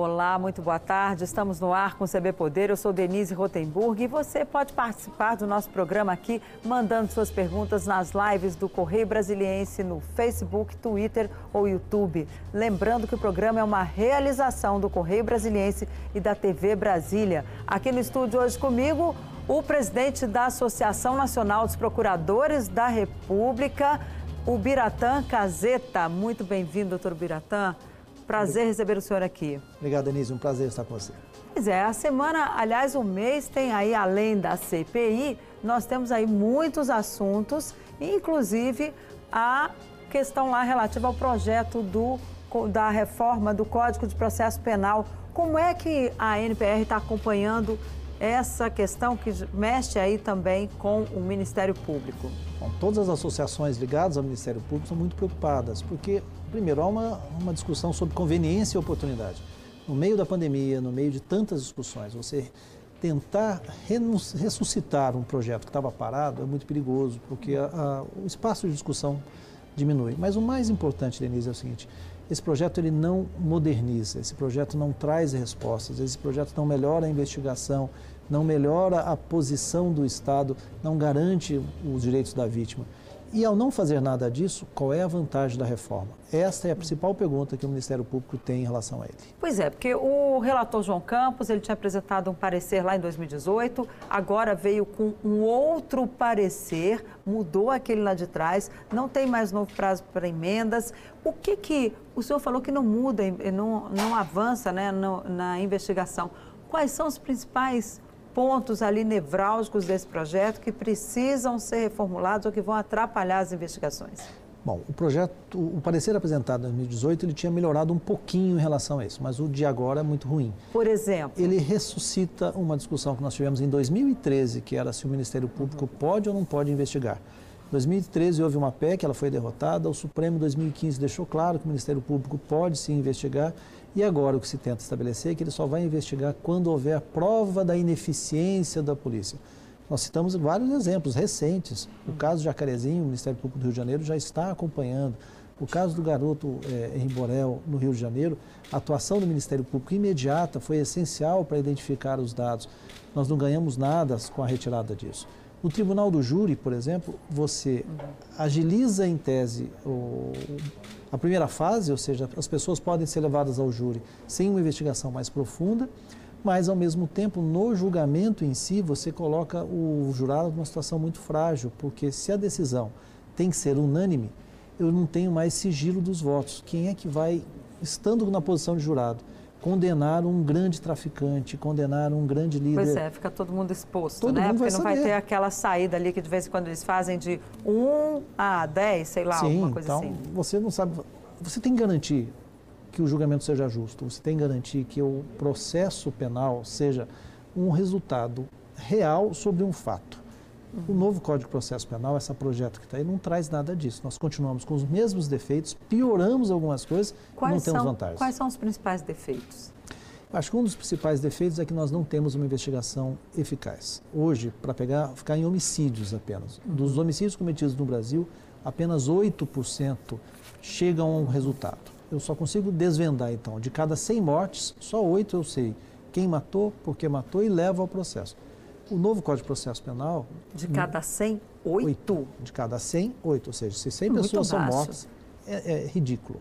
Olá, muito boa tarde. Estamos no ar com o CB Poder. Eu sou Denise Rotenburg e você pode participar do nosso programa aqui mandando suas perguntas nas lives do Correio Brasiliense no Facebook, Twitter ou YouTube. Lembrando que o programa é uma realização do Correio Brasiliense e da TV Brasília. Aqui no estúdio hoje comigo, o presidente da Associação Nacional dos Procuradores da República, o Biratã Caseta. Muito bem-vindo, doutor Biratã. Prazer receber o senhor aqui. Obrigado, Denise. Um prazer estar com você. Pois é, a semana, aliás, o mês tem aí, além da CPI, nós temos aí muitos assuntos, inclusive a questão lá relativa ao projeto do, da reforma do Código de Processo Penal. Como é que a NPR está acompanhando essa questão que mexe aí também com o Ministério Público? Bom, todas as associações ligadas ao Ministério Público são muito preocupadas, porque, primeiro, há uma, uma discussão sobre conveniência e oportunidade. No meio da pandemia, no meio de tantas discussões, você tentar ressuscitar um projeto que estava parado é muito perigoso, porque a, a, o espaço de discussão diminui. Mas o mais importante, Denise, é o seguinte: esse projeto ele não moderniza, esse projeto não traz respostas, esse projeto não melhora a investigação, não melhora a posição do Estado, não garante os direitos da vítima. E ao não fazer nada disso, qual é a vantagem da reforma? Esta é a principal pergunta que o Ministério Público tem em relação a ele. Pois é, porque o relator João Campos, ele tinha apresentado um parecer lá em 2018, agora veio com um outro parecer, mudou aquele lá de trás, não tem mais novo prazo para emendas. O que que o senhor falou que não muda, não, não avança né, no, na investigação? Quais são os principais pontos ali nevrálgicos desse projeto que precisam ser reformulados ou que vão atrapalhar as investigações? Bom, o projeto, o parecer apresentado em 2018, ele tinha melhorado um pouquinho em relação a isso, mas o de agora é muito ruim. Por exemplo? Ele ressuscita uma discussão que nós tivemos em 2013, que era se o Ministério Público uhum. pode ou não pode investigar. Em 2013 houve uma PEC, ela foi derrotada, o Supremo em 2015 deixou claro que o Ministério Público pode sim investigar e agora o que se tenta estabelecer é que ele só vai investigar quando houver prova da ineficiência da polícia. Nós citamos vários exemplos recentes. O caso de Jacarezinho, o Ministério Público do Rio de Janeiro já está acompanhando. O caso do garoto é, Henri Borel, no Rio de Janeiro, a atuação do Ministério Público imediata foi essencial para identificar os dados. Nós não ganhamos nada com a retirada disso. No tribunal do júri, por exemplo, você agiliza em tese o, a primeira fase, ou seja, as pessoas podem ser levadas ao júri sem uma investigação mais profunda, mas ao mesmo tempo, no julgamento em si, você coloca o jurado numa situação muito frágil, porque se a decisão tem que ser unânime, eu não tenho mais sigilo dos votos. Quem é que vai, estando na posição de jurado, condenar um grande traficante, condenar um grande líder. Pois é, fica todo mundo exposto, todo né? Mundo Porque não vai ter aquela saída ali que de vez em quando eles fazem de 1 a 10, sei lá, Sim, alguma coisa então, assim. Você não sabe. Você tem que garantir que o julgamento seja justo, você tem que garantir que o processo penal seja um resultado real sobre um fato. O novo Código de Processo Penal, esse projeto que está aí, não traz nada disso. Nós continuamos com os mesmos defeitos, pioramos algumas coisas quais e não temos são, vantagens. Quais são os principais defeitos? Acho que um dos principais defeitos é que nós não temos uma investigação eficaz. Hoje, para pegar, ficar em homicídios apenas. Uhum. Dos homicídios cometidos no Brasil, apenas 8% chegam a um resultado. Eu só consigo desvendar, então, de cada 100 mortes, só 8 eu sei quem matou, por que matou e levo ao processo. O novo Código de Processo Penal... De cada 100, 8? 8 de cada 100, 8. Ou seja, se 100 Muito pessoas baixo. são mortas, é, é, ridículo.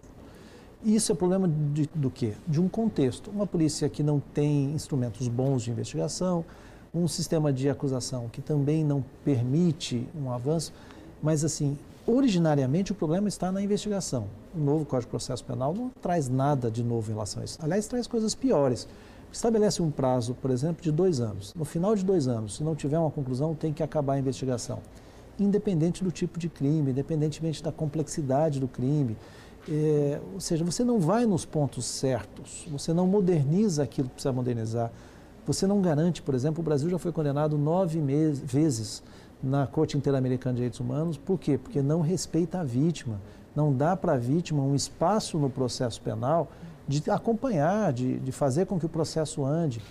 Isso é problema de, do quê? De um contexto. Uma polícia que não tem instrumentos bons de investigação, um sistema de acusação que também não permite um avanço, mas assim, originariamente o problema está na investigação. O novo Código de Processo Penal não traz nada de novo em relação a isso. Aliás, traz coisas piores estabelece um prazo, por exemplo, de dois anos. No final de dois anos, se não tiver uma conclusão, tem que acabar a investigação. Independente do tipo de crime, independentemente da complexidade do crime. É, ou seja, você não vai nos pontos certos, você não moderniza aquilo que precisa modernizar. Você não garante, por exemplo, o Brasil já foi condenado nove vezes na Corte Interamericana de Direitos Humanos. Por quê? Porque não respeita a vítima. Não dá para a vítima um espaço no processo penal de acompanhar, de, de fazer com que o processo ande.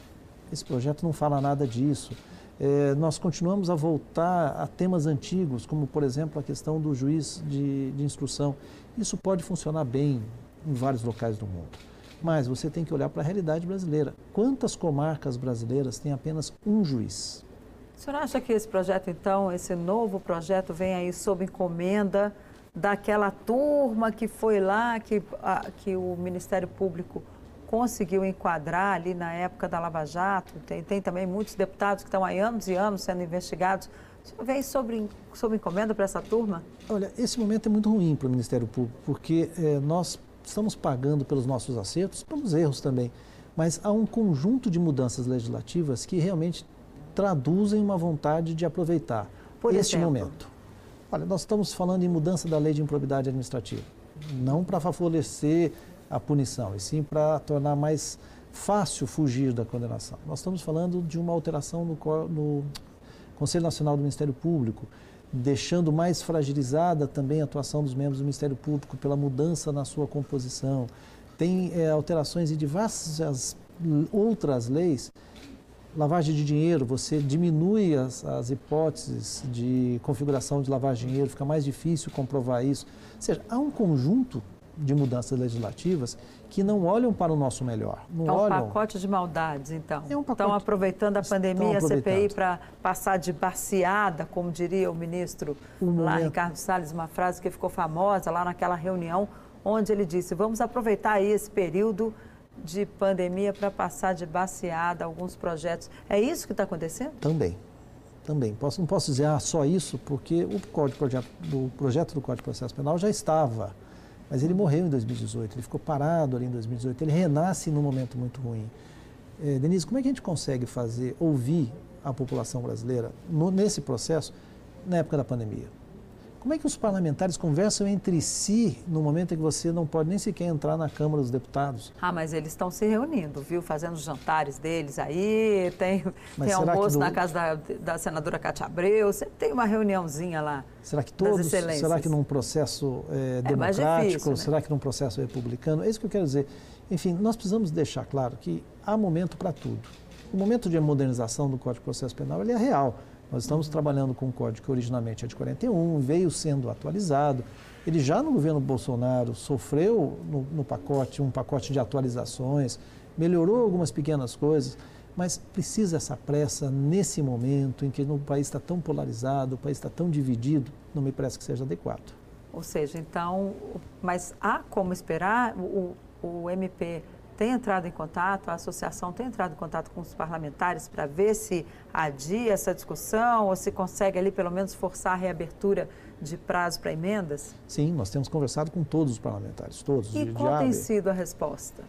Esse projeto não fala nada disso. É, nós continuamos a voltar a temas antigos, como, por exemplo, a questão do juiz de, de instrução. Isso pode funcionar bem em vários locais do mundo. Mas você tem que olhar para a realidade brasileira. Quantas comarcas brasileiras têm apenas um juiz? O senhor acha que esse projeto, então, esse novo projeto, vem aí sob encomenda daquela turma que foi lá, que, a, que o Ministério Público conseguiu enquadrar ali na época da Lava Jato? Tem, tem também muitos deputados que estão há anos e anos sendo investigados. O senhor vem sobre, sobre encomenda para essa turma? Olha, esse momento é muito ruim para o Ministério Público, porque é, nós estamos pagando pelos nossos acertos, pelos erros também. Mas há um conjunto de mudanças legislativas que realmente traduzem uma vontade de aproveitar Por este exemplo? momento. Olha, nós estamos falando em mudança da lei de improbidade administrativa, não para favorecer a punição, e sim para tornar mais fácil fugir da condenação. Nós estamos falando de uma alteração no, no Conselho Nacional do Ministério Público, deixando mais fragilizada também a atuação dos membros do Ministério Público pela mudança na sua composição. Tem é, alterações em diversas outras leis lavagem de dinheiro, você diminui as, as, hipóteses de configuração de lavagem de dinheiro, fica mais difícil comprovar isso. Ou seja, há um conjunto de mudanças legislativas que não olham para o nosso melhor. Não é um olham... pacote de maldades, então. É um pacote... Estão aproveitando a pandemia, a CPI, para passar de baciada, como diria o ministro um lá, momento... Ricardo Salles, uma frase que ficou famosa lá naquela reunião, onde ele disse, vamos aproveitar aí esse período de pandemia para passar de baseada alguns projetos. É isso que está acontecendo? Também. Também. Posso, não posso dizer ah, só isso, porque o código, projeto, do projeto do Código de Processo Penal já estava, mas ele morreu em 2018, ele ficou parado ali em 2018, ele renasce num momento muito ruim. É, Denise, como é que a gente consegue fazer, ouvir a população brasileira no, nesse processo na época da pandemia? Como é que os parlamentares conversam entre si no momento em que você não pode nem sequer entrar na Câmara dos Deputados? Ah, mas eles estão se reunindo, viu? Fazendo os jantares deles aí, tem, tem almoço na casa da, da senadora Cátia Abreu, sempre tem uma reuniãozinha lá. Será que todos? Será que num processo é, democrático? É difícil, né? Será que num processo republicano? É isso que eu quero dizer. Enfim, nós precisamos deixar claro que há momento para tudo. O momento de modernização do Código de Processo Penal ele é real. Nós estamos trabalhando com um código que originalmente é de 41, veio sendo atualizado. Ele já no governo Bolsonaro sofreu no, no pacote um pacote de atualizações, melhorou algumas pequenas coisas, mas precisa essa pressa nesse momento em que o país está tão polarizado, o país está tão dividido, não me parece que seja adequado. Ou seja, então, mas há como esperar o, o MP tem entrado em contato, a associação tem entrado em contato com os parlamentares para ver se adia essa discussão ou se consegue ali pelo menos forçar a reabertura de prazo para emendas? Sim, nós temos conversado com todos os parlamentares, todos. E qual tem sido a resposta?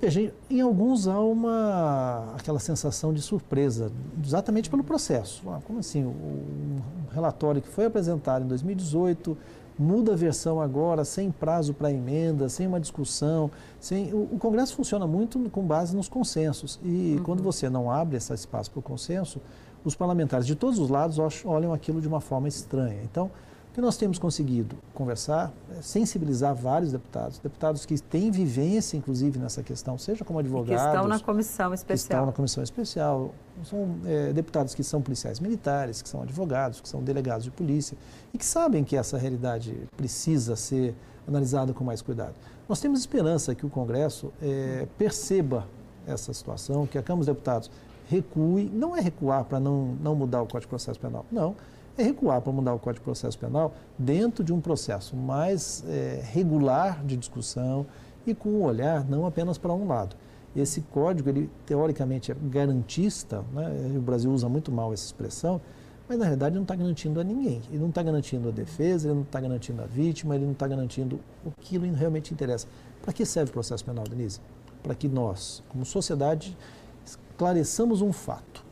Veja, em alguns há uma aquela sensação de surpresa, exatamente pelo processo. Ah, como assim? O relatório que foi apresentado em 2018 muda a versão agora, sem prazo para emenda, sem uma discussão. Sem... O, o, Congresso funciona muito com base nos consensos. E uhum. quando você não abre esse espaço para o consenso, os parlamentares de todos os lados olham aquilo de uma forma estranha. Então, que nós temos conseguido conversar, é sensibilizar vários deputados, deputados que têm vivência, inclusive, nessa questão, seja como advogados. E que estão na comissão especial. Que estão na comissão especial. São é, deputados que são policiais militares, que são advogados, que são delegados de polícia e que sabem que essa realidade precisa ser analisada com mais cuidado. Nós temos esperança que o Congresso é, perceba essa situação, que a Câmara dos Deputados recue, não é recuar para não, não mudar o Código de Processo Penal, não é recuar para mudar o Código de Processo Penal dentro de um processo mais é, regular de discussão e com um olhar não apenas para um lado. Esse código, ele teoricamente é garantista, né? o Brasil usa muito mal essa expressão, mas na realidade não está garantindo a ninguém. Ele não está garantindo a defesa, ele não está garantindo a vítima, ele não está garantindo o que realmente interessa. Para que serve o processo penal, Denise? Para que nós, como sociedade, esclareçamos um fato.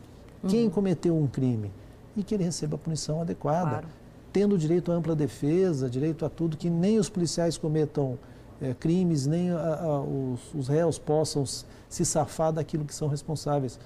Quem uhum. cometeu um crime e que ele receba a punição adequada, claro. tendo direito à ampla defesa, direito a tudo, que nem os policiais cometam é, crimes, nem a, a, os, os réus possam se safar daquilo que são responsáveis.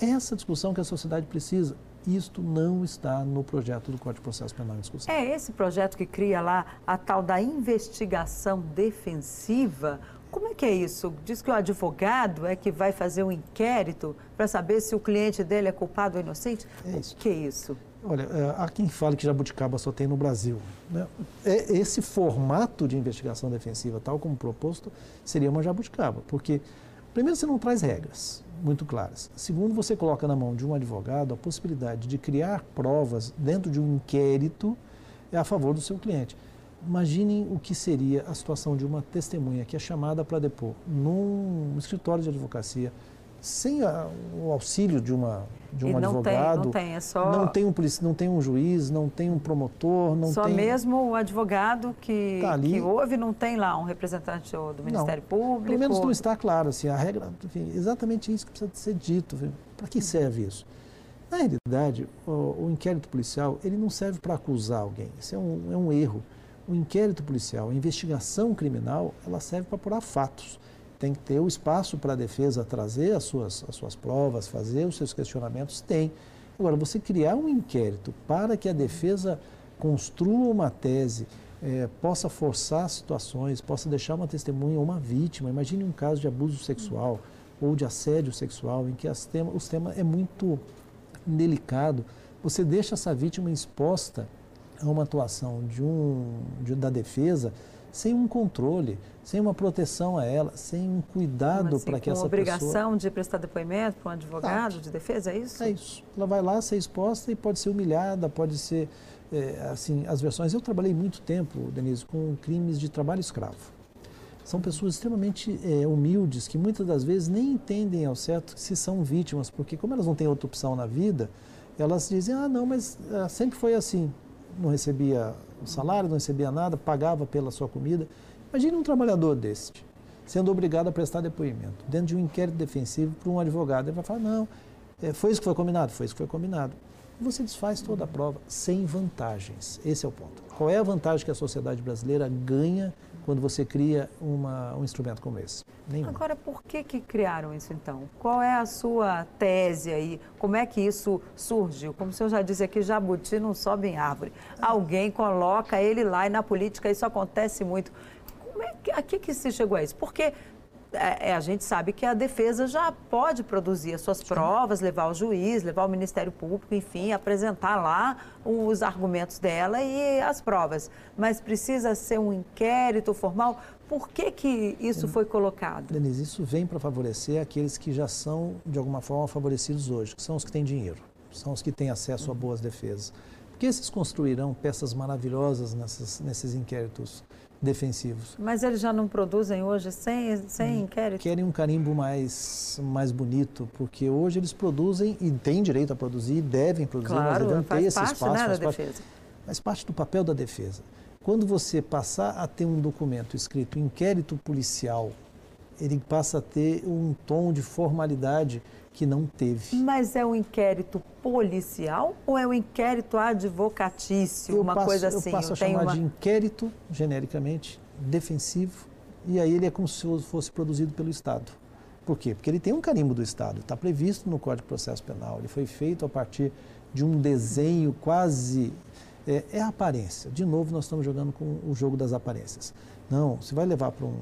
Essa discussão que a sociedade precisa. Isto não está no projeto do Código de Processo Penal em discussão. É esse projeto que cria lá a tal da investigação defensiva, como é que é isso? Diz que o advogado é que vai fazer um inquérito para saber se o cliente dele é culpado ou inocente? É isso. O que é isso? Olha, é, há quem fale que jabuticaba só tem no Brasil. Né? É, esse formato de investigação defensiva, tal como proposto, seria uma jabuticaba, porque, primeiro, você não traz regras muito claras. Segundo, você coloca na mão de um advogado a possibilidade de criar provas dentro de um inquérito a favor do seu cliente. Imaginem o que seria a situação de uma testemunha que é chamada para depor num escritório de advocacia, sem a, o auxílio de, uma, de um não advogado. Tem, não tem, é só... Não tem, um, não tem um juiz, não tem um promotor, não só tem... Só mesmo o advogado que, tá que houve, não tem lá um representante do Ministério não, Público? Pelo menos não está claro, assim, a regra, enfim, exatamente isso que precisa ser dito. Para que serve isso? Na realidade, o, o, inquérito policial, ele não serve para acusar alguém, isso é um, é um erro. O inquérito policial, a investigação criminal, ela serve para apurar fatos tem que ter o espaço para a defesa trazer as suas, as suas provas, fazer os seus questionamentos, tem. Agora, você criar um inquérito para que a defesa construa uma tese, é, possa forçar situações, possa deixar uma testemunha ou uma vítima. Imagine um caso de abuso sexual ou de assédio sexual, em que as tema, os temas é muito delicado. Você deixa essa vítima exposta a uma atuação de um, de, da defesa sem um controle, sem uma proteção a ela, sem um cuidado assim, para que essa pessoa... obrigação de prestar depoimento para um advogado de defesa, é isso? É isso. Ela vai lá ser exposta e pode ser humilhada, pode ser, é, assim, as versões... Eu trabalhei muito tempo, Denise, com crimes de trabalho escravo. São pessoas extremamente é, humildes que muitas das vezes nem entendem ao certo se são vítimas, porque como elas não têm outra opção na vida, elas dizem, ah, não, mas ah, sempre foi assim não recebia salário, não recebia nada, pagava pela sua comida. Imagine um trabalhador desse, sendo obrigado a prestar depoimento, dentro de um inquérito defensivo para um advogado. Ele vai falar, não, é, foi isso que foi combinado? Foi isso que foi combinado. Você desfaz toda a prova sem vantagens. Esse é o ponto. Qual é a vantagem que a sociedade brasileira ganha quando você cria uma, um instrumento como esse? Nenhuma. Agora, por que, que criaram isso então? Qual é a sua tese aí? Como é que isso surgiu? Como o senhor já disse aqui, jabuti não sobe em árvore. Alguém coloca ele lá e na política isso acontece muito. Como é que, a que, que se chegou a isso? Porque a gente sabe que a defesa já pode produzir as suas provas, levar ao juiz, levar ao Ministério Público, enfim, apresentar lá os argumentos dela e as provas. Mas precisa ser um inquérito formal. Por que, que isso foi colocado? Denise, isso vem para favorecer aqueles que já são, de alguma forma, favorecidos hoje, que são os que têm dinheiro, são os que têm acesso a boas defesas. Porque esses construirão peças maravilhosas nessas, nesses inquéritos defensivos. Mas eles já não produzem hoje sem, sem hum, inquérito? Querem um carimbo mais, mais bonito, porque hoje eles produzem e têm direito a produzir, devem produzir, claro, mas devem ter esse parte, espaço. Né, faz parte, defesa. faz parte do papel da defesa. Quando você passar a ter um documento escrito inquérito policial, ele passa a ter um tom de formalidade que não teve. Mas é um inquérito policial ou é um inquérito advocatício, eu uma passo, coisa assim? Eu passo a chamar uma... de inquérito, genericamente, defensivo, e aí ele é como se fosse produzido pelo Estado. Por quê? Porque ele tem um carimbo do Estado, está previsto no Código de Processo Penal, ele foi feito a partir de um desenho quase. É, é a aparência. De novo, nós estamos jogando com o jogo das aparências. Não, você vai levar para um,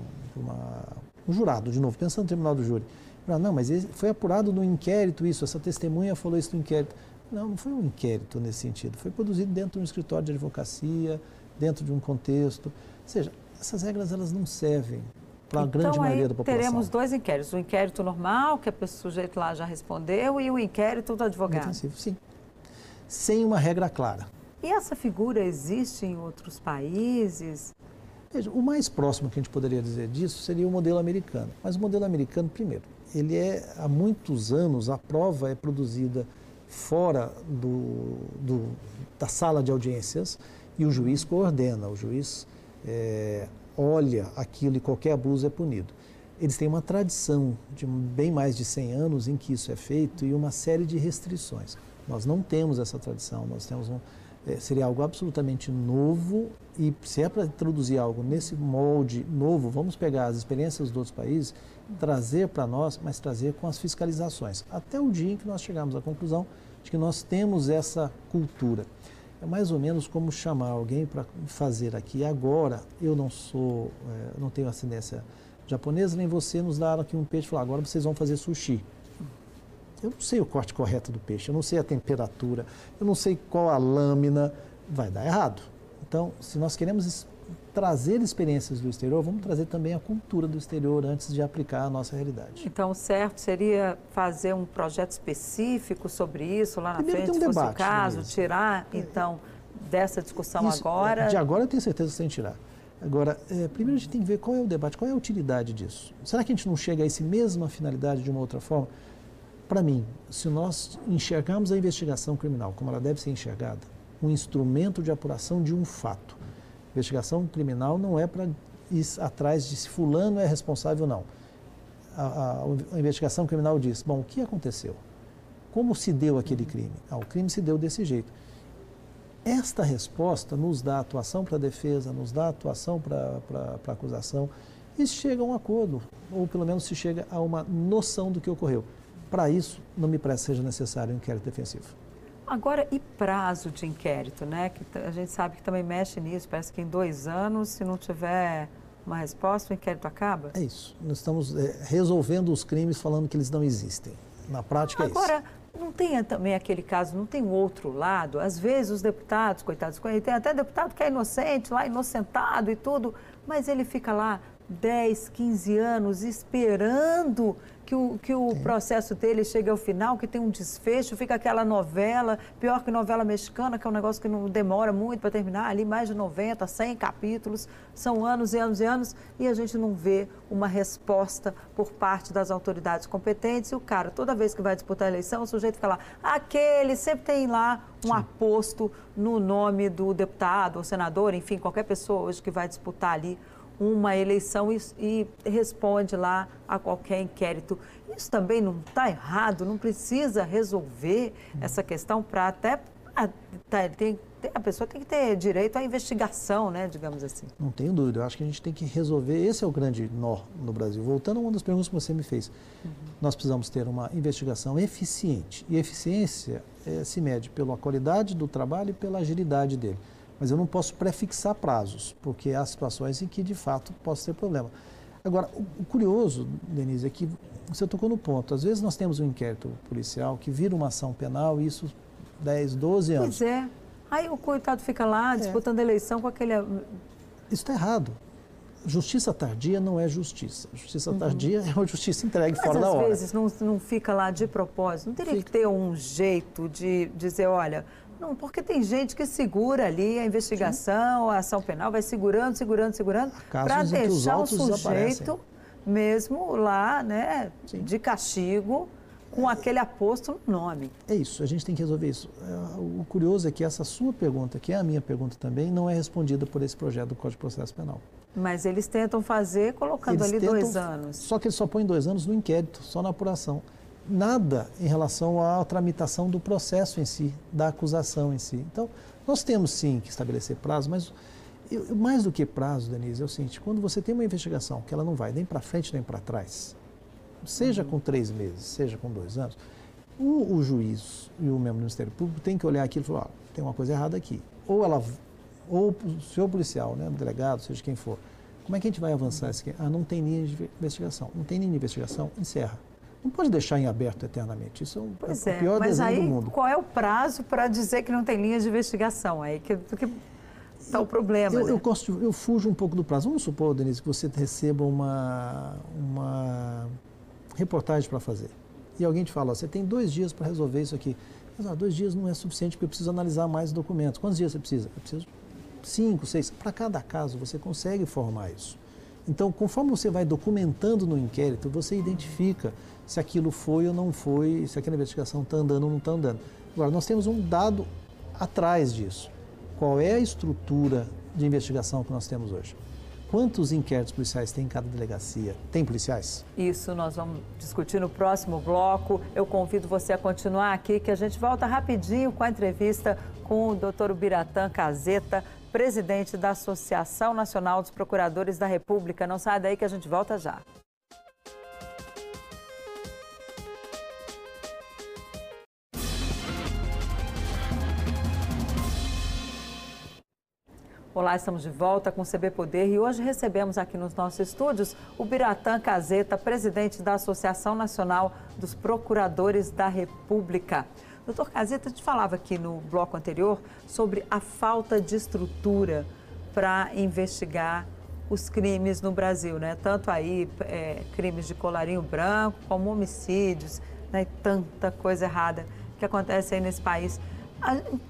um jurado, de novo, pensando no tribunal do júri não, mas foi apurado no inquérito isso, essa testemunha falou isso no inquérito. Não, não foi um inquérito nesse sentido. Foi produzido dentro de um escritório de advocacia, dentro de um contexto. Ou seja, essas regras elas não servem para a então, grande maioria da população. teremos dois inquéritos. O inquérito normal, que o sujeito lá já respondeu, e o inquérito do advogado. Defensivo, sim. Sem uma regra clara. E essa figura existe em outros países? Veja, o mais próximo que a gente poderia dizer disso seria o modelo americano. Mas o modelo americano, primeiro, ele é há muitos anos a prova é produzida fora do, do da sala de audiências e o juiz coordena, o juiz é, olha aquilo e qualquer abuso é punido. Eles têm uma tradição de bem mais de 100 anos em que isso é feito e uma série de restrições. Nós não temos essa tradição, nós temos um, é, seria algo absolutamente novo e se é para introduzir algo nesse molde novo, vamos pegar as experiências dos outros países, trazer para nós, mas trazer com as fiscalizações. Até o dia em que nós chegamos à conclusão de que nós temos essa cultura. É mais ou menos como chamar alguém para fazer aqui agora. Eu não sou, é, não tenho ascendência japonesa, nem você nos dar aqui um peixe e falar agora vocês vão fazer sushi. Eu não sei o corte correto do peixe, eu não sei a temperatura, eu não sei qual a lâmina, vai dar errado. Então, se nós queremos trazer experiências do exterior, vamos trazer também a cultura do exterior antes de aplicar a nossa realidade. Então, o certo seria fazer um projeto específico sobre isso lá na Primeiro frente, um se fosse o caso, tirar, então, dessa discussão Isso, agora. De agora eu tenho certeza que você tem que tirar. Agora, é, primeiro a gente tem que ver qual é o debate, qual é a utilidade disso. Será que a gente não chega a essa mesma finalidade de uma outra forma? Para mim, se nós enxergarmos a investigação criminal como ela deve ser enxergada, um instrumento de apuração de um fato. Investigação criminal não é para ir atrás de se fulano é responsável ou não. A, a- a investigação criminal diz, bom, o que aconteceu? Como se deu aquele crime? Ah, o crime se deu desse jeito. Esta resposta nos dá atuação para a defesa, nos dá atuação para a acusação e se chega a um acordo, ou pelo menos se chega a uma noção do que ocorreu. Para isso, não me parece que seja necessário um inquérito defensivo. Agora, e prazo de inquérito, né? Que a gente sabe que também mexe nisso. Parece que em dois anos, se não tiver uma resposta, o inquérito acaba. É isso. Nós estamos é, resolvendo os crimes falando que eles não existem. Na prática é isso. Agora, não tem também aquele caso, não tem outro lado? Às vezes os deputados, coitados, tem até deputado que é inocente, lá inocentado e tudo, mas ele fica lá 10, 15 anos esperando que o, que o processo dele chegue ao final, que tem um desfecho, fica aquela novela, pior que novela mexicana, que é um negócio que não demora muito para terminar, ali mais de 90, 100 capítulos, são anos e anos e anos, e a gente não vê uma resposta por parte das autoridades competentes. E o cara, toda vez que vai disputar a eleição, o sujeito fica lá, aquele, sempre tem lá um aposto no nome do deputado ou senador, enfim, qualquer pessoa hoje que vai disputar ali uma eleição e, e responde lá a qualquer inquérito. Isso também não está errado, não precisa resolver essa questão para até. ah, tá, tem- a pessoa tem que ter direito à investigação, né, digamos assim. Não tenho dúvida. Eu acho que a gente tem que resolver. Esse é o grande nó no Brasil. Voltando a uma das perguntas que você me fez. Nós precisamos ter uma investigação eficiente. E eficiência eh, se mede pela qualidade do trabalho e pela agilidade dele. Mas eu não posso prefixar prazos, porque há situações em que, de fato, possa ter problema. Agora, o, curioso, Denise, é que você tocou no ponto. Às vezes nós temos um inquérito policial que vira uma ação penal e isso 10, 12 anos. Pois é. Aí o coitado fica lá disputando a eleição com aquele. Isso está errado. Justiça tardia não é justiça. Justiça tardia é uma justiça entregue Mas fora da às hora. vezes não, não fica lá de propósito. Não teria que Fica. ter um jeito de dizer, olha, não, porque tem gente que segura ali a investigação, a ação penal, vai segurando, segurando, segurando, para deixar o sujeito mesmo lá, né, Sim. de castigo, com aquele aposto no nome. É isso, a gente tem que resolver isso. É, O curioso é que essa sua pergunta, que é a minha pergunta também, não é respondida por esse projeto do Código de Processo Penal. Mas eles tentam fazer colocando Eles ali tentam- dois anos. Só que eles só põem dois anos no inquérito, só na apuração. Nada em relação à tramitação do processo em si, da acusação em si. Então, nós temos sim que estabelecer prazo, mas eu- mais do que prazo, Denise, é o seguinte: quando você tem uma investigação que ela não vai nem para frente nem para trás, seja com três meses, seja com dois anos, o, o juiz e o membro do Ministério Público tem que olhar aquilo e falar: tem uma coisa errada aqui. Ou ela, ou o senhor policial, né, o delegado, seja quem for, como é que a gente vai avançar isso aqui? Ah, não tem linha de investigação. Não tem linha de investigação, encerra. Não pode deixar em aberto eternamente. Isso é o, Pois é é, o pior mas desenho aí do mundo. qual é o prazo para dizer que não tem linha de investigação? Aí que está o problema. Eu, né? eu, gosto, eu fujo um pouco do prazo. Vamos supor, Denise, que você receba uma, uma reportagem para fazer. E alguém te fala, ó, você tem dois dias para resolver isso aqui. Mas ah, dois dias não é suficiente porque eu preciso analisar mais documentos. Quantos dias você precisa? Eu preciso cinco, seis. Para cada caso, você consegue formar isso. Então, conforme você vai documentando no inquérito, você identifica se aquilo foi ou não foi, se aquela investigação está andando ou não está andando. Agora, nós temos um dado atrás disso. Qual é a estrutura de investigação que nós temos hoje? Quantos inquéritos policiais tem em cada delegacia? Tem policiais? Isso nós vamos discutir no próximo bloco. Eu convido você a continuar aqui, que a gente volta rapidinho com a entrevista com o doutor Biratã Caseta, presidente da Associação Nacional dos Procuradores da República. Não sai daí que a gente volta já. Olá, estamos de volta com o CB Poder e hoje recebemos aqui nos nossos estúdios o Biratã Caseta, presidente da Associação Nacional dos Procuradores da República. Doutor Caseta, a gente falava aqui no bloco anterior sobre a falta de estrutura para investigar os crimes no Brasil, né? Tanto aí é, crimes de colarinho branco, como homicídios, né? Tanta coisa errada que acontece aí nesse país.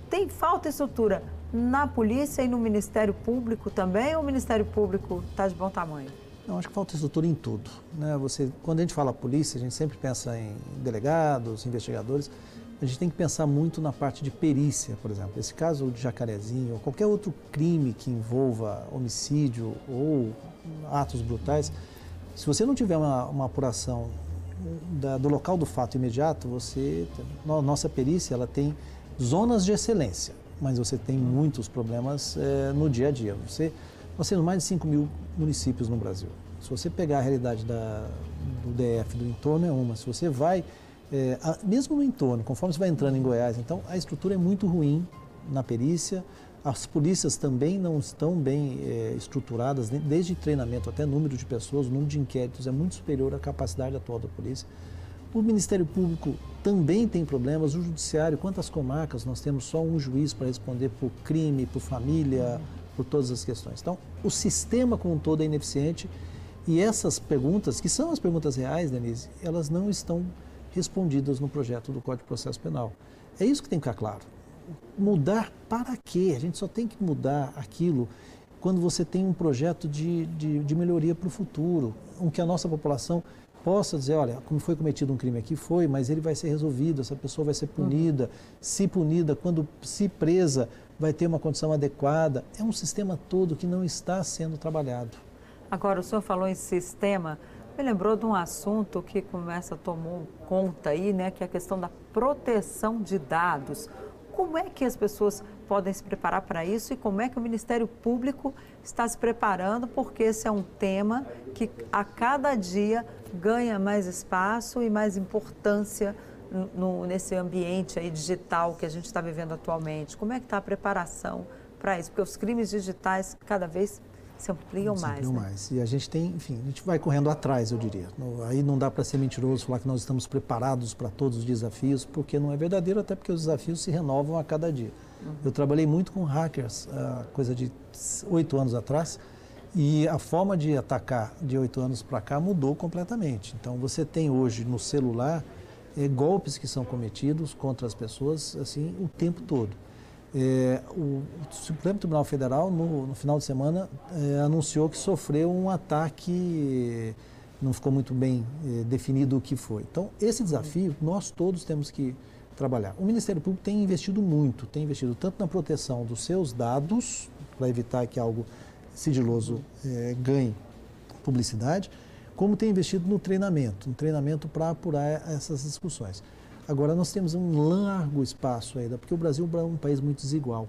Tem falta de estrutura na polícia e no Ministério Público também, ou o Ministério Público está de bom tamanho? Eu acho que falta estrutura em tudo. Né? Você, quando a gente fala polícia, a gente sempre pensa em delegados, investigadores. A gente tem que pensar muito na parte de perícia, por exemplo. Esse caso de Jacarezinho, ou qualquer outro crime que envolva homicídio ou atos brutais, se você não tiver uma, uma apuração da, do local do fato imediato, você, nossa perícia, ela tem zonas de excelência mas você tem muitos problemas é, no dia a dia. Você, nós temos mais de 5 mil municípios no Brasil. Se você pegar a realidade da, do DF, do entorno, é uma. Se você vai, é, a, mesmo no entorno, conforme você vai entrando em Goiás, então a estrutura é muito ruim na perícia, as polícias também não estão bem é, estruturadas, desde treinamento até número de pessoas, o número de inquéritos é muito superior à capacidade atual da polícia. O Ministério Público também tem problemas, o Judiciário, quantas comarcas nós temos só um juiz para responder por crime, por família, por todas as questões. Então, o sistema como um todo é ineficiente e essas perguntas, que são as perguntas reais, Denise, elas não estão respondidas no projeto do Código de Processo Penal. É isso que tem que ficar claro. Mudar para quê? A gente só tem que mudar aquilo quando você tem um projeto de, de, de melhoria para o futuro, em que a nossa população possa dizer, olha, como foi cometido um crime aqui, foi, mas ele vai ser resolvido, essa pessoa vai ser punida, uhum. se punida, quando se presa, vai ter uma condição adequada. É um sistema todo que não está sendo trabalhado. Agora, o senhor falou em sistema, me lembrou de um assunto que começa, tomou conta aí, né, que é a questão da proteção de dados. Como é que as pessoas podem se preparar para isso e como é que o Ministério Público está se preparando, porque esse é um tema que a cada dia ganha mais espaço e mais importância no, nesse ambiente aí digital que a gente está vivendo atualmente. Como é que está a preparação para isso? Porque os crimes digitais cada vez se ampliam se mais. Ampliam né? mais. E a gente tem, enfim, a gente vai correndo atrás, eu diria. Aí não dá para ser mentiroso falar que nós estamos preparados para todos os desafios, porque não é verdadeiro, até porque os desafios se renovam a cada dia. Uhum. Eu trabalhei muito com hackers, uh, coisa de oito anos atrás, e a forma de atacar de oito anos para cá mudou completamente. Então você tem hoje no celular é, golpes que são cometidos contra as pessoas assim o tempo todo. É, o, Supremo Tribunal Federal, no, no final de semana, é, anunciou que sofreu um ataque, não ficou muito bem é, definido o que foi. Então, esse desafio nós todos temos que trabalhar. O Ministério Público tem investido muito, tem investido tanto na proteção dos seus dados, para evitar que algo sigiloso é, ganhe publicidade, como tem investido no treinamento, no treinamento para apurar essas discussões. Agora, nós temos um largo espaço ainda, porque o Brasil é um país muito desigual.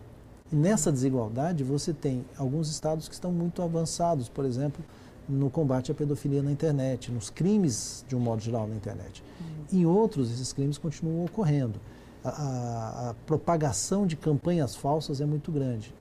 E nessa desigualdade, você tem alguns estados que estão muito avançados, por exemplo, no combate à pedofilia na internet, nos crimes, de um modo geral, na internet. Uhum. Em outros, esses crimes continuam ocorrendo. A, a, a, propagação de campanhas falsas é muito grande.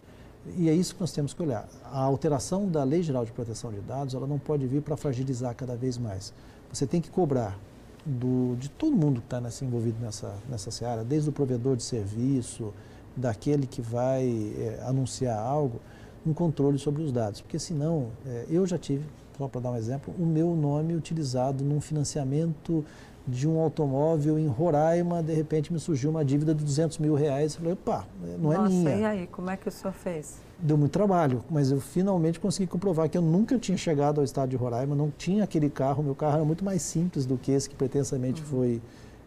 E é isso que nós temos que olhar. A alteração da Lei Geral de Proteção de Dados, ela não pode vir para fragilizar cada vez mais. Você tem que cobrar do, de todo mundo que está nessa, envolvido nessa, nessa seara, desde o provedor de serviço, daquele que vai é, anunciar algo, um controle sobre os dados. Porque senão, é, eu já tive, só para dar um exemplo, o meu nome utilizado num financiamento de um automóvel em Roraima, de repente me surgiu uma dívida de 200 mil reais. Eu falei, opa, não é Nossa, minha. e aí, como é que o senhor fez? Deu muito trabalho, mas eu finalmente consegui comprovar que eu nunca tinha chegado ao estado de Roraima, não tinha aquele carro, meu carro era muito mais simples do que esse que pretensamente uhum. foi,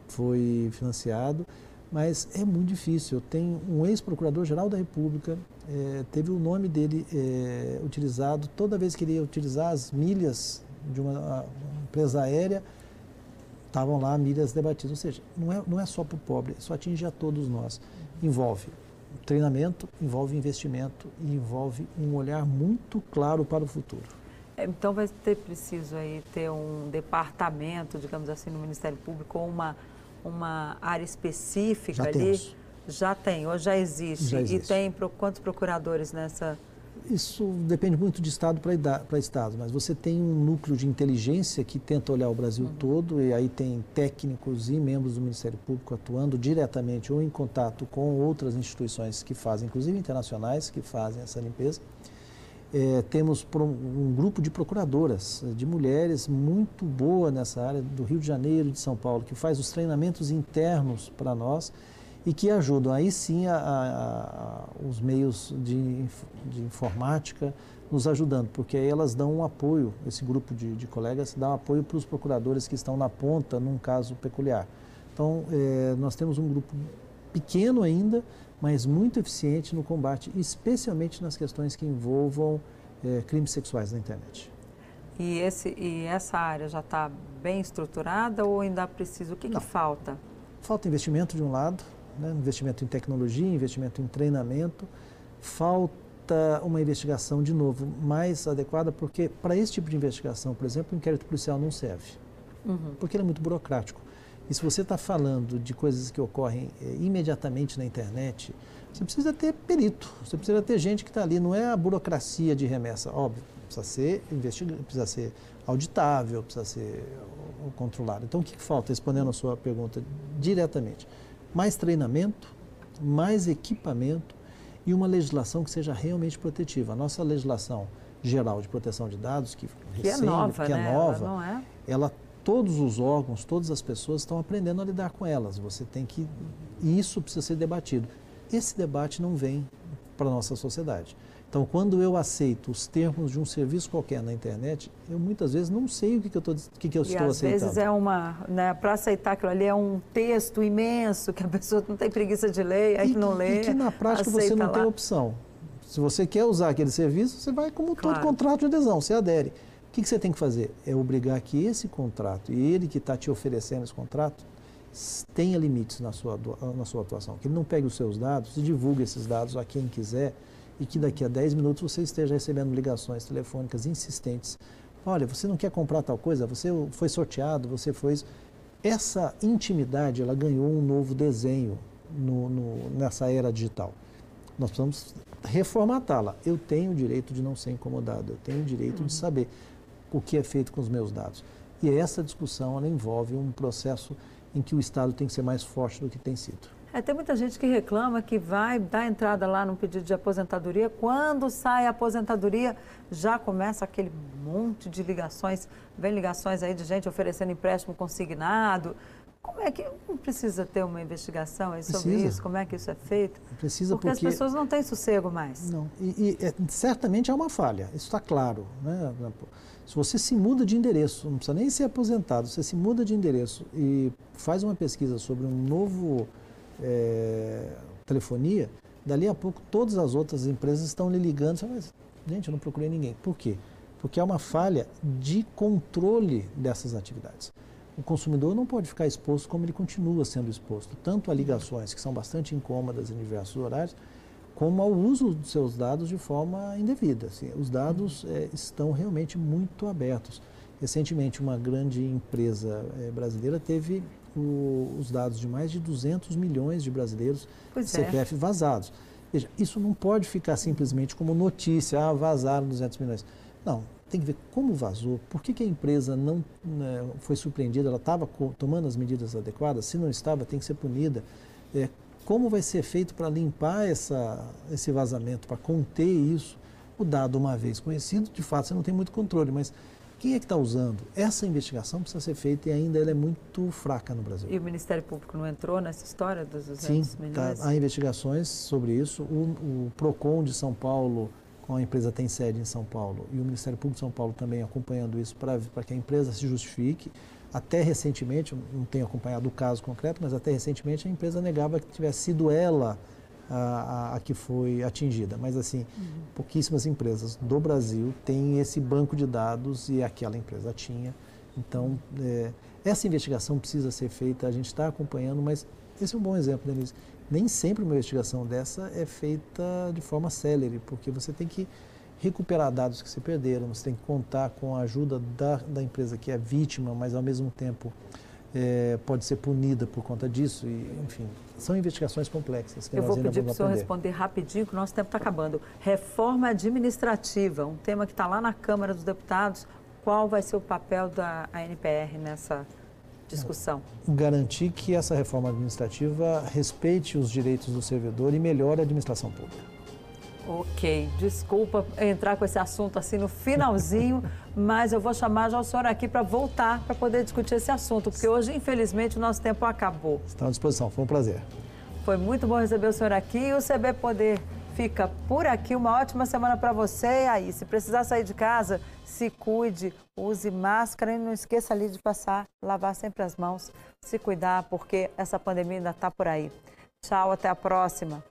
foi financiado. Mas é muito difícil. Eu tenho um ex-procurador-geral da República, é, teve o nome dele é, utilizado toda vez que ele ia utilizar as milhas de uma empresa aérea, estavam lá milhas debatidas. Ou seja, não é, não é só para o pobre, isso atinge a todos nós. Envolve treinamento, envolve investimento e envolve um olhar muito claro para o futuro. É, então vai ter preciso aí ter um departamento, digamos assim, no Ministério Público ou uma, uma área específica já ali? Temos. Já tem, ou já existe. Já existe. E tem quantos procuradores nessa Isso depende muito de estado para estado, mas você tem um núcleo de inteligência que tenta olhar o Brasil uhum. todo e aí tem técnicos e membros do Ministério Público atuando diretamente ou em contato com outras instituições que fazem, inclusive internacionais, que fazem essa limpeza. É, temos um grupo de procuradoras, de mulheres muito boa nessa área, do Rio de Janeiro e de São Paulo, que faz os treinamentos internos para nós e que ajudam aí sim a, a, a, os meios de, de, informática nos ajudando, porque aí elas dão um apoio, esse grupo de, de colegas dá um apoio para os procuradores que estão na ponta num caso peculiar. Então, é, nós temos um grupo pequeno ainda, mas muito eficiente no combate, especialmente nas questões que envolvam é, crimes sexuais na internet. E, esse, e essa área já está bem estruturada ou ainda precisa? O que, que falta? Falta investimento de um lado, né? investimento em tecnologia, investimento em treinamento. Falta uma investigação, de novo, mais adequada, porque para esse tipo de investigação, por exemplo, o inquérito policial não serve, uhum. porque ele é muito burocrático. E se você está falando de coisas que ocorrem é, imediatamente na internet, você precisa ter perito, você precisa ter gente que está ali, não é a burocracia de remessa, óbvio, precisa ser investigado, precisa ser auditável, precisa ser controlado. Então, o que falta, respondendo a sua pergunta diretamente? Mais treinamento, mais equipamento e uma legislação que seja realmente protetiva. A nossa legislação geral de proteção de dados, que, que recém, é nova, que é né? nova ela, é... ela, todos os órgãos, todas as pessoas estão aprendendo a lidar com elas. Você tem que, e isso precisa ser debatido. Esse debate não vem para a nossa sociedade. Então, quando eu aceito os termos de um serviço qualquer na internet, eu muitas vezes não sei o que, que eu, tô, que que eu e estou às aceitando. Às vezes é uma, né, para aceitar aquilo ali é um texto imenso que a pessoa não tem preguiça de ler, aí e, que não lê. E que na prática você não lá. tem opção. Se você quer usar aquele serviço, você vai como claro. todo contrato de adesão, você adere. O que, que você tem que fazer? É obrigar que esse contrato e ele que está te oferecendo esse contrato tenha limites na sua, na sua atuação. Que ele não pegue os seus dados e divulgue esses dados a quem quiser e que daqui a 10 minutos você esteja recebendo ligações telefônicas insistentes. Olha, você não quer comprar tal coisa? Você foi sorteado, você foi. Essa intimidade, ela ganhou um novo desenho no, no, nessa era digital. Nós precisamos reformatá-la. Eu tenho o direito de não ser incomodado, eu tenho o direito uhum. de saber o que é feito com os meus dados. E essa discussão envolve um processo em que o Estado tem que ser mais forte do que tem sido. É, tem muita gente que reclama que vai dar entrada lá no pedido de aposentadoria. Quando sai a aposentadoria, já começa aquele monte de ligações. Vem ligações aí de gente oferecendo empréstimo consignado. Como é que precisa ter uma investigação aí sobre precisa. isso? Como é que isso é feito? Precisa porque, porque as pessoas não têm sossego mais. Não, e, e é, certamente é uma falha, isso está claro. Né? Se você se muda de endereço, não precisa nem ser aposentado, você se muda de endereço e faz uma pesquisa sobre um novo é, telefonia, dali a pouco todas as outras empresas estão lhe ligando. Você fala, gente, eu não procurei ninguém. Por quê? Porque é uma falha de controle dessas atividades. O consumidor não pode ficar exposto como ele continua sendo exposto, tanto a ligações que são bastante incômodas em diversos horários, como ao uso dos seus dados de forma indevida. Assim, os dados é, estão realmente muito abertos. Recentemente, uma grande empresa é, brasileira teve o, os dados de mais de 200 milhões de brasileiros pois CPF é. vazados. Veja, isso não pode ficar simplesmente como notícia, ah, vazaram 200 milhões. Não, tem que ver como vazou, por que, que a empresa não né, foi surpreendida, ela estava tomando as medidas adequadas, se não estava, tem que ser punida. É, como vai ser feito para limpar essa, esse vazamento, para conter isso? O dado, uma vez conhecido, de fato você não tem muito controle, mas quem é que está usando? Essa investigação precisa ser feita e ainda ela é muito fraca no Brasil. E o Ministério Público não entrou nessa história dos 200 Sim, milhões? Tá, há investigações sobre isso. O, o, PROCON de São Paulo, com a empresa tem sede em São Paulo, e o Ministério Público de São Paulo também acompanhando isso para que a empresa se justifique. Até recentemente, não tenho acompanhado o caso concreto, mas até recentemente a empresa negava que tivesse sido ela a, a, que foi atingida. Mas, assim, uhum. pouquíssimas empresas do Brasil têm esse banco de dados e aquela empresa tinha. Então, é, essa investigação precisa ser feita, a gente está acompanhando, mas esse é um bom exemplo, Denise. Nem sempre uma investigação dessa é feita de forma célere, porque você tem que recuperar dados que se perderam, você tem que contar com a ajuda da, da empresa que é vítima, mas ao mesmo tempo é, pode ser punida por conta disso. E, enfim, são investigações complexas. Que Eu vou pedir para o senhor responder rapidinho, que o nosso tempo está acabando. Reforma administrativa, um tema que está lá na Câmara dos Deputados. Qual vai ser o papel da ANPR nessa discussão? Garantir que essa reforma administrativa respeite os direitos do servidor e melhore a administração pública. Ok, desculpa entrar com esse assunto assim no finalzinho, mas eu vou chamar já o senhor aqui para voltar para poder discutir esse assunto, porque hoje, infelizmente, o nosso tempo acabou. Está à disposição, foi um prazer. Foi muito bom receber o senhor aqui e o CB Poder fica por aqui. Uma ótima semana para você. E aí, se precisar sair de casa, se cuide, use máscara e não esqueça ali de passar, lavar sempre as mãos, se cuidar, porque essa pandemia ainda está por aí. Tchau, até a próxima.